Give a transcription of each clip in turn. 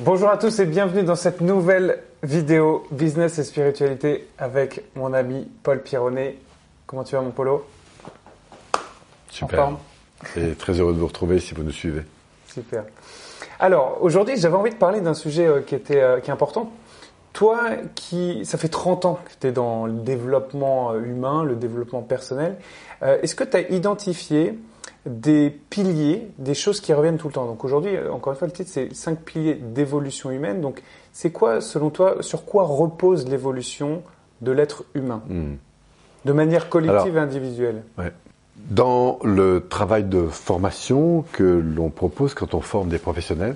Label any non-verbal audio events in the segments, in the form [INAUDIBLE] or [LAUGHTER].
Bonjour à tous et bienvenue dans cette nouvelle vidéo Business et Spiritualité avec mon ami Paul Pironnet. Comment tu vas mon Polo? Super. Et très heureux de vous retrouver si vous nous suivez. Super. Alors aujourd'hui j'avais envie de parler d'un sujet euh, qui, était, euh, qui est important. Toi qui, ça fait 30 ans que tu es dans le développement euh, humain, le développement personnel, est-ce que tu as identifié des piliers, des choses qui reviennent tout le temps. Donc aujourd'hui, euh, encore une fois, le titre c'est cinq piliers d'évolution humaine. Donc c'est quoi, selon toi, sur quoi repose l'évolution de l'être humain, Hmm. de manière collective Alors- et individuelle Ouais. Dans le travail de formation que l'on propose quand on forme des professionnels,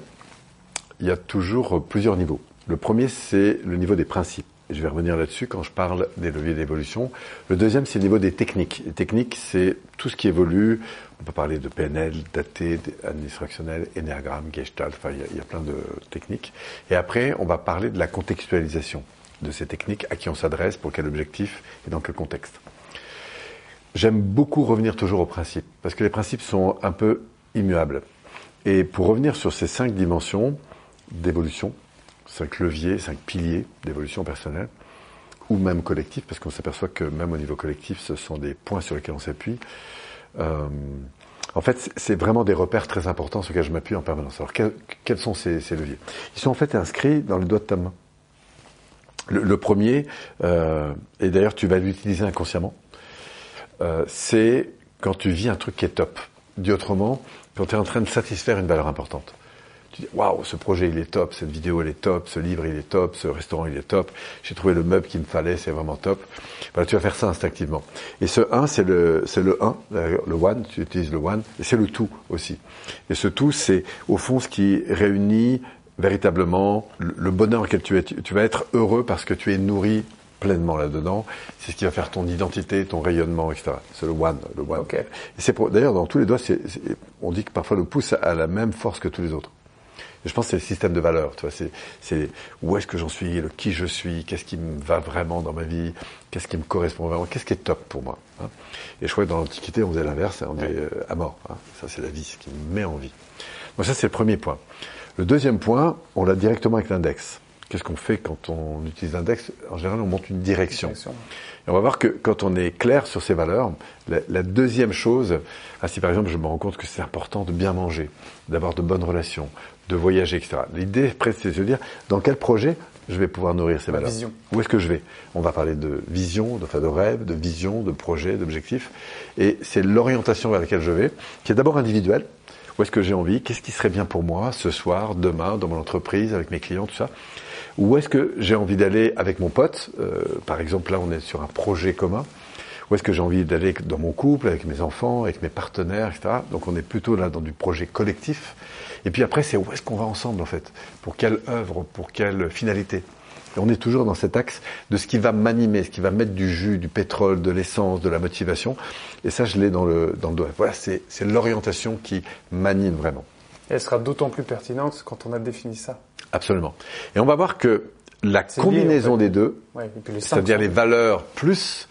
il y a toujours plusieurs niveaux. Le premier, c'est le niveau des principes. Je vais revenir là-dessus quand je parle des leviers d'évolution. Le deuxième, c'est le niveau des techniques. Les techniques, c'est tout ce qui évolue. On peut parler de PNL, d'AT, administrationnel, énéagramme, gestalt, enfin, il y a plein de techniques. Et après, on va parler de la contextualisation de ces techniques, à qui on s'adresse, pour quel objectif et dans quel contexte. J'aime beaucoup revenir toujours aux principes, parce que les principes sont un peu immuables. Et pour revenir sur ces cinq dimensions d'évolution, cinq leviers, cinq piliers d'évolution personnelle, ou même collectif, parce qu'on s'aperçoit que même au niveau collectif, ce sont des points sur lesquels on s'appuie. Euh, en fait, c'est- vraiment des repères très importants sur lesquels je m'appuie en permanence. Alors, quels, sont ces, leviers? Ils sont en fait inscrits dans le doigt de ta main. Le, le premier, euh, et d'ailleurs tu vas l'utiliser inconsciemment, euh, c'est quand tu vis un truc qui est top. Dit autrement, quand tu es en train de satisfaire une valeur importante. Tu dis, waouh, ce projet il est top, cette vidéo elle est top, ce livre il est top, ce restaurant il est top, j'ai trouvé le meuble qu'il me fallait, c'est vraiment top. Voilà, tu vas faire ça instinctivement. Et ce 1, c'est le, c'est le 1, le one, tu utilises le one, et c'est le tout aussi. Et ce tout, c'est au fond ce qui réunit véritablement le bonheur auquel tu es. Tu vas être heureux parce que tu es nourri pleinement là-dedans. C'est ce qui va faire ton identité, ton rayonnement, etc. C'est le one, le one. Ok. Et c'est d'ailleurs dans tous les doigts, c'est- on dit que parfois le pouce a la même force que tous les autres. Je pense que c'est le système de valeurs. Tu vois, c'est, c'est où est-ce que j'en suis, le qui je suis, qu'est-ce qui me va vraiment dans ma vie, qu'est-ce qui me correspond vraiment, qu'est-ce qui est top pour moi. hein. Et je crois que dans l'Antiquité, on faisait l'inverse, on disait euh, à mort. hein. Ça, c'est la vie, ce qui me met en vie. Donc ça, c'est le premier point. Le deuxième point, on l'a directement avec l'index. Qu'est-ce qu'on fait quand on utilise l'index? En général, on monte une direction. Direction. Et on va voir que quand on est clair sur ces valeurs, la, la deuxième chose, ah, si par exemple je me rends compte que c'est important de bien manger, d'avoir de bonnes relations, de voyager, etc. L'idée presque c'est de se dire dans quel projet je vais pouvoir nourrir ces valeurs? vision. Où est-ce que je vais? On va parler de vision, de, enfin, de rêve, de vision, de projet, d'objectif. Et c'est l'orientation vers laquelle je vais, qui est d'abord individuelle. Où est-ce que j'ai envie? Qu'est-ce qui serait bien pour moi ce soir, demain, dans mon entreprise, avec mes clients, tout ça? Où est-ce que j'ai envie d'aller avec mon pote Euh, Par exemple, là, on est sur un projet commun. Où est-ce que j'ai envie d'aller dans mon couple, avec mes enfants, avec mes partenaires, etc. Donc on est plutôt là dans du projet collectif. Et puis après, c'est où est-ce qu'on va ensemble, en fait? Pour quelle œuvre Pour quelle finalité? Et on est toujours dans cet axe de ce qui va m'animer, ce qui va mettre du jus, du pétrole, de l'essence, de la motivation. Et ça, je l'ai dans le, dans le doigt. Voilà, c'est c'est l'orientation qui m'anime vraiment. Et elle sera d'autant plus pertinente quand on a défini ça. Absolument. Et on va voir que la lié, combinaison en fait. des deux, Ouais, les c'est-à-dire les valeurs plus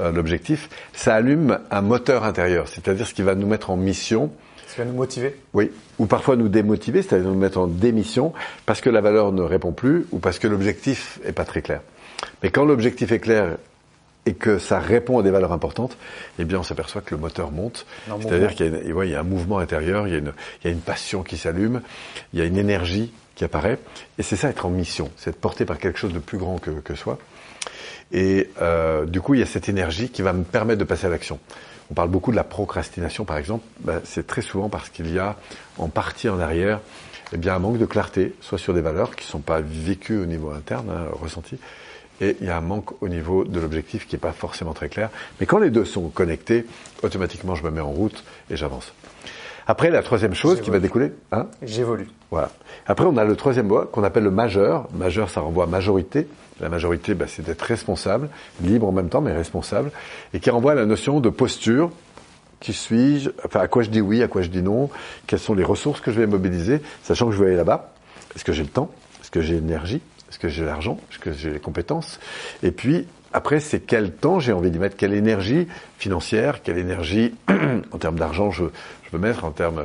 euh, l'objectif, ça allume un moteur intérieur, c'est-à-dire ce qui va nous mettre en mission, Ça va nous motiver. oui, ou parfois nous démotiver, c'est-à-dire nous mettre en démission parce que la valeur ne répond plus ou parce que l'objectif est pas très clair. Mais quand l'objectif est clair et que ça répond à des valeurs importantes, eh bien on s'aperçoit que le moteur monte. C'est-à-dire qu'il y, a une- ouais, il y a un mouvement intérieur, il y a une, il y a une passion qui s'allume, il y a une énergie qui apparaît. Et c'est ça être en mission, c'est être porté par quelque chose de plus grand que, que soi. Et euh, du coup, il y a cette énergie qui va me permettre de passer à l'action. On parle beaucoup de la procrastination, par exemple. Ben, c'est très souvent parce qu'il y a en partie en arrière eh bien, un manque de clarté, soit sur des valeurs qui ne sont pas vécues au niveau interne, hein, ressenties, et il y a un manque au niveau de l'objectif qui n'est pas forcément très clair. Mais quand les deux sont connectés, automatiquement, je me mets en route et j'avance. Après, la troisième chose qui va découler, hein, J'évolue. voilà. Après, on a le troisième mot qu'on appelle le majeur. Majeur, ça renvoie à majorité. La majorité, bah, c'est d'être responsable, libre en même temps, mais responsable, et qui renvoie à la notion de posture. Qui suis-je? Enfin, à quoi je dis oui, à quoi je dis non? Quelles sont les ressources que je vais mobiliser, sachant que je vais aller là-bas Est-ce que j'ai le temps? Est-ce que j'ai l'énergie? Est-ce que j'ai l'argent? Est-ce que j'ai les compétences? Et puis, après, c'est quel temps j'ai envie d'y mettre Quelle énergie financière Quelle énergie [CLEARS THROAT] en termes d'argent je, je veux mettre En termes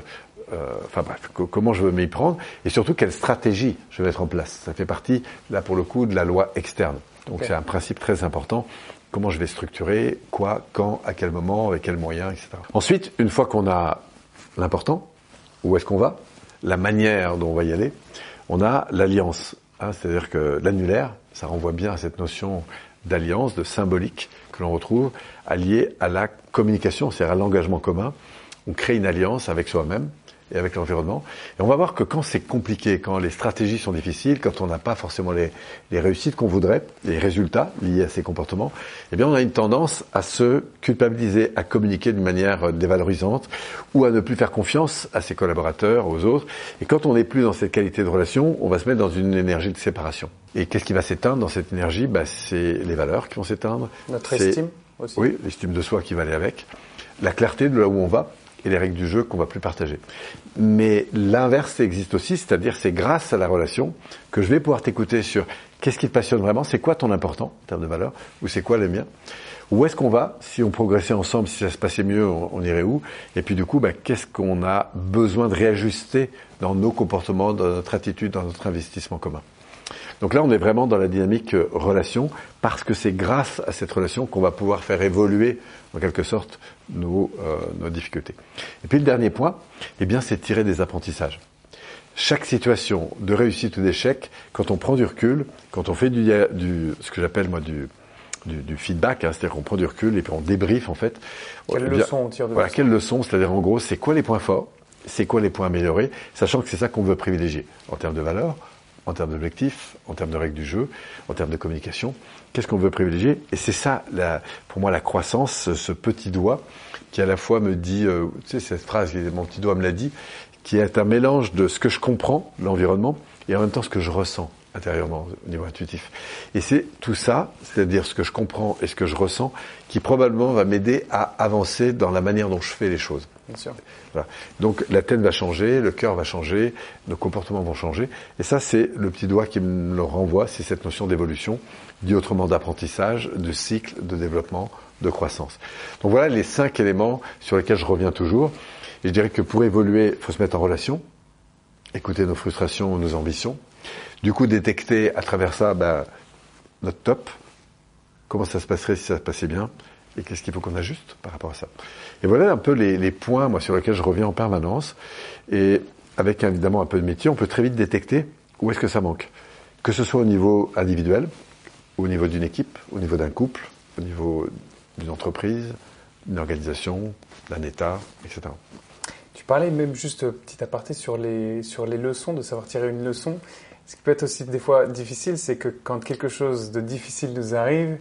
euh, enfin bref, comment je veux m'y prendre, et surtout quelle stratégie je vais mettre en place. Ça fait partie, là pour le coup, de la loi externe. Donc c'est un principe très important. Comment je vais structurer, quoi, quand, à quel moment, avec quels moyens, etc. Ensuite, une fois qu'on a l'important, où est-ce qu'on va, la manière dont on va y aller, on a l'alliance. Hein, C'est-à-dire que l'annulaire, ça renvoie bien à cette notion d'alliance, de symbolique que l'on retrouve allié à la communication, c'est-à-dire à l'engagement commun. On crée une alliance avec soi-même, et avec l'environnement. Et on va voir que quand c'est compliqué, quand les stratégies sont difficiles, quand on n'a pas forcément les, les réussites qu'on voudrait, les résultats liés à ces comportements, eh bien on a une tendance à se culpabiliser, à communiquer d'une manière dévalorisante ou à ne plus faire confiance à ses collaborateurs, aux autres. Et quand on n'est plus dans cette qualité de relation, on va se mettre dans une énergie de séparation. Et qu'est-ce qui va s'éteindre dans cette énergie? Bah, C'est les valeurs qui vont s'éteindre. Notre estime aussi. Oui, l'estime de soi qui va aller avec. La clarté de là où on va et les règles du jeu qu'on va plus partager. Mais l'inverse existe aussi, c'est-à-dire c'est grâce à la relation que je vais pouvoir t'écouter sur qu'est-ce qui te passionne vraiment, c'est quoi ton important en termes de valeur, ou c'est quoi les miens. Où est-ce qu'on va Si on progressait ensemble, si ça se passait mieux, on, irait où Et puis du coup, bah, qu'est-ce qu'on a besoin de réajuster dans nos comportements, dans notre attitude, dans notre investissement commun donc là, on est vraiment dans la dynamique euh, relation, parce que c'est grâce à cette relation qu'on va pouvoir faire évoluer, en quelque sorte, nos, euh, nos difficultés. Et puis le dernier point, eh bien, c'est tirer des apprentissages. Chaque situation de réussite ou d'échec, quand on prend du recul, quand on fait du, du ce que j'appelle moi du, du, du feedback, hein, c'est-à-dire qu'on prend du recul et puis on débriefe en fait. Quelle eh leçon on tire de Voilà, quelle leçon, c'est-à-dire en gros, c'est quoi les points forts, c'est quoi les points améliorés, sachant que c'est ça qu'on veut privilégier en termes de valeur, en termes d'objectifs, en termes de règles du jeu, en termes de communication. Qu'est-ce qu'on veut privilégier? Et c'est ça, la, pour moi, la croissance, ce petit doigt qui à la fois me dit, euh, tu sais, cette phrase, mon petit doigt me l'a dit, qui est un mélange de ce que je comprends, l'environnement, et en même temps ce que je ressens intérieurement au niveau intuitif. Et c'est tout ça, c'est-à-dire ce que je comprends et ce que je ressens, qui probablement va m'aider à avancer dans la manière dont je fais les choses. Bien sûr. Donc la tête va changer, le cœur va changer, nos comportements vont changer. Et ça, c'est le petit doigt qui me le renvoie, c'est cette notion d'évolution, dit autrement d'apprentissage, de cycle, de développement, de croissance. Donc voilà les cinq éléments sur lesquels je reviens toujours. Et je dirais que pour évoluer, il faut se mettre en relation, écouter nos frustrations, nos ambitions. Du coup, détecter à travers ça ben, notre top, comment ça se passerait si ça se passait bien, et qu'est-ce qu'il faut qu'on ajuste par rapport à ça? Et voilà un peu les, points moi, sur lesquels je reviens en permanence. Et avec évidemment un peu de métier, on peut très vite détecter où est-ce que ça manque. Que ce soit au niveau individuel, au niveau d'une équipe, au niveau d'un couple, au niveau d'une entreprise, d'une organisation, d'un État, etc. Tu parlais même juste petit aparté sur les, sur les leçons, de savoir tirer une leçon. Ce qui peut être aussi des fois difficile, c'est que quand quelque chose de difficile nous arrive,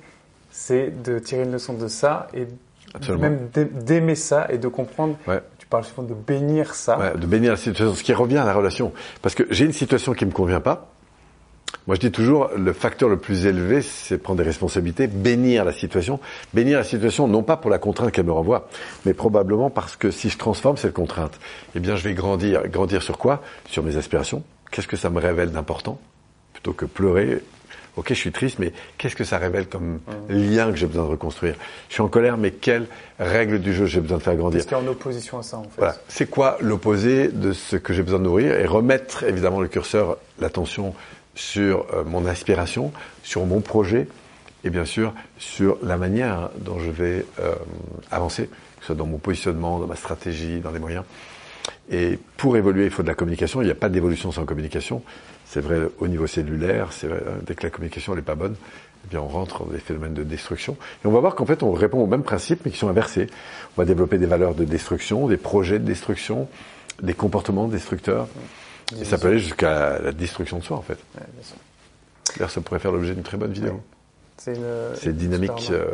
c'est de tirer une leçon de ça et Absolument. même d'aimer ça et de comprendre. Ouais. Tu parles souvent de bénir ça. Ouais, de bénir la situation, ce qui revient à la relation. Parce que j'ai une situation qui me convient pas. Moi, je dis toujours, le facteur le plus élevé, c'est prendre des responsabilités, bénir la situation. Bénir la situation, non pas pour la contrainte qu'elle me renvoie, mais probablement parce que si je transforme cette contrainte, eh bien, je vais grandir. Grandir sur quoi? Sur mes aspirations. Qu'est-ce que ça me révèle d'important? Plutôt que pleurer, ok, je suis triste, mais qu'est-ce que ça révèle comme lien que j'ai besoin de reconstruire? Je suis en colère, mais quelles règles du jeu j'ai besoin de faire grandir? Qu'est-ce qui est en opposition à ça, en fait Voilà. C'est quoi l'opposé de ce que j'ai besoin de nourrir et remettre évidemment le curseur, l'attention sur euh, mon aspiration, sur mon projet et bien sûr sur la manière dont je vais euh, avancer, que ce soit dans mon positionnement, dans ma stratégie, dans les moyens. Et pour évoluer, il faut de la communication. Il n'y a pas d'évolution sans communication. C'est vrai au niveau cellulaire, c'est vrai, dès que la communication n'est pas bonne, eh bien on rentre dans des phénomènes de destruction. Et on va voir qu'en fait on répond aux mêmes principes mais qui sont inversés. On va développer des valeurs de destruction, des projets de destruction, des comportements destructeurs. Et ça peut aller jusqu'à la destruction de soi en fait. Ouais, bien sûr. D'ailleurs ça pourrait faire l'objet d'une très bonne vidéo. C'est une, C'est une dynamique euh,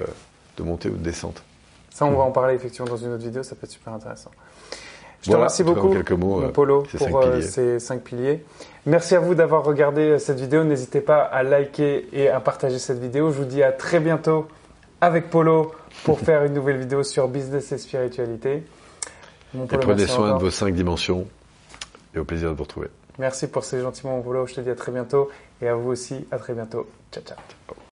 de montée ou de descente. Ça, on va en parler effectivement dans une autre vidéo, ça peut être super intéressant. Je te remercie beaucoup, quelques mots, euh, Polo, ces pour cinq euh, ces cinq piliers. Merci à vous d'avoir regardé euh, cette vidéo. N'hésitez pas à liker et à partager cette vidéo. Je vous dis à très bientôt avec Polo pour [LAUGHS] faire une nouvelle vidéo sur business et spiritualité. Mon Et Polo, prenez soin encore. de vos cinq dimensions et au plaisir de vous retrouver. Merci pour ces gentils mots, mon Polo. Je te dis à très bientôt et à vous aussi, à très bientôt. Ciao, ciao.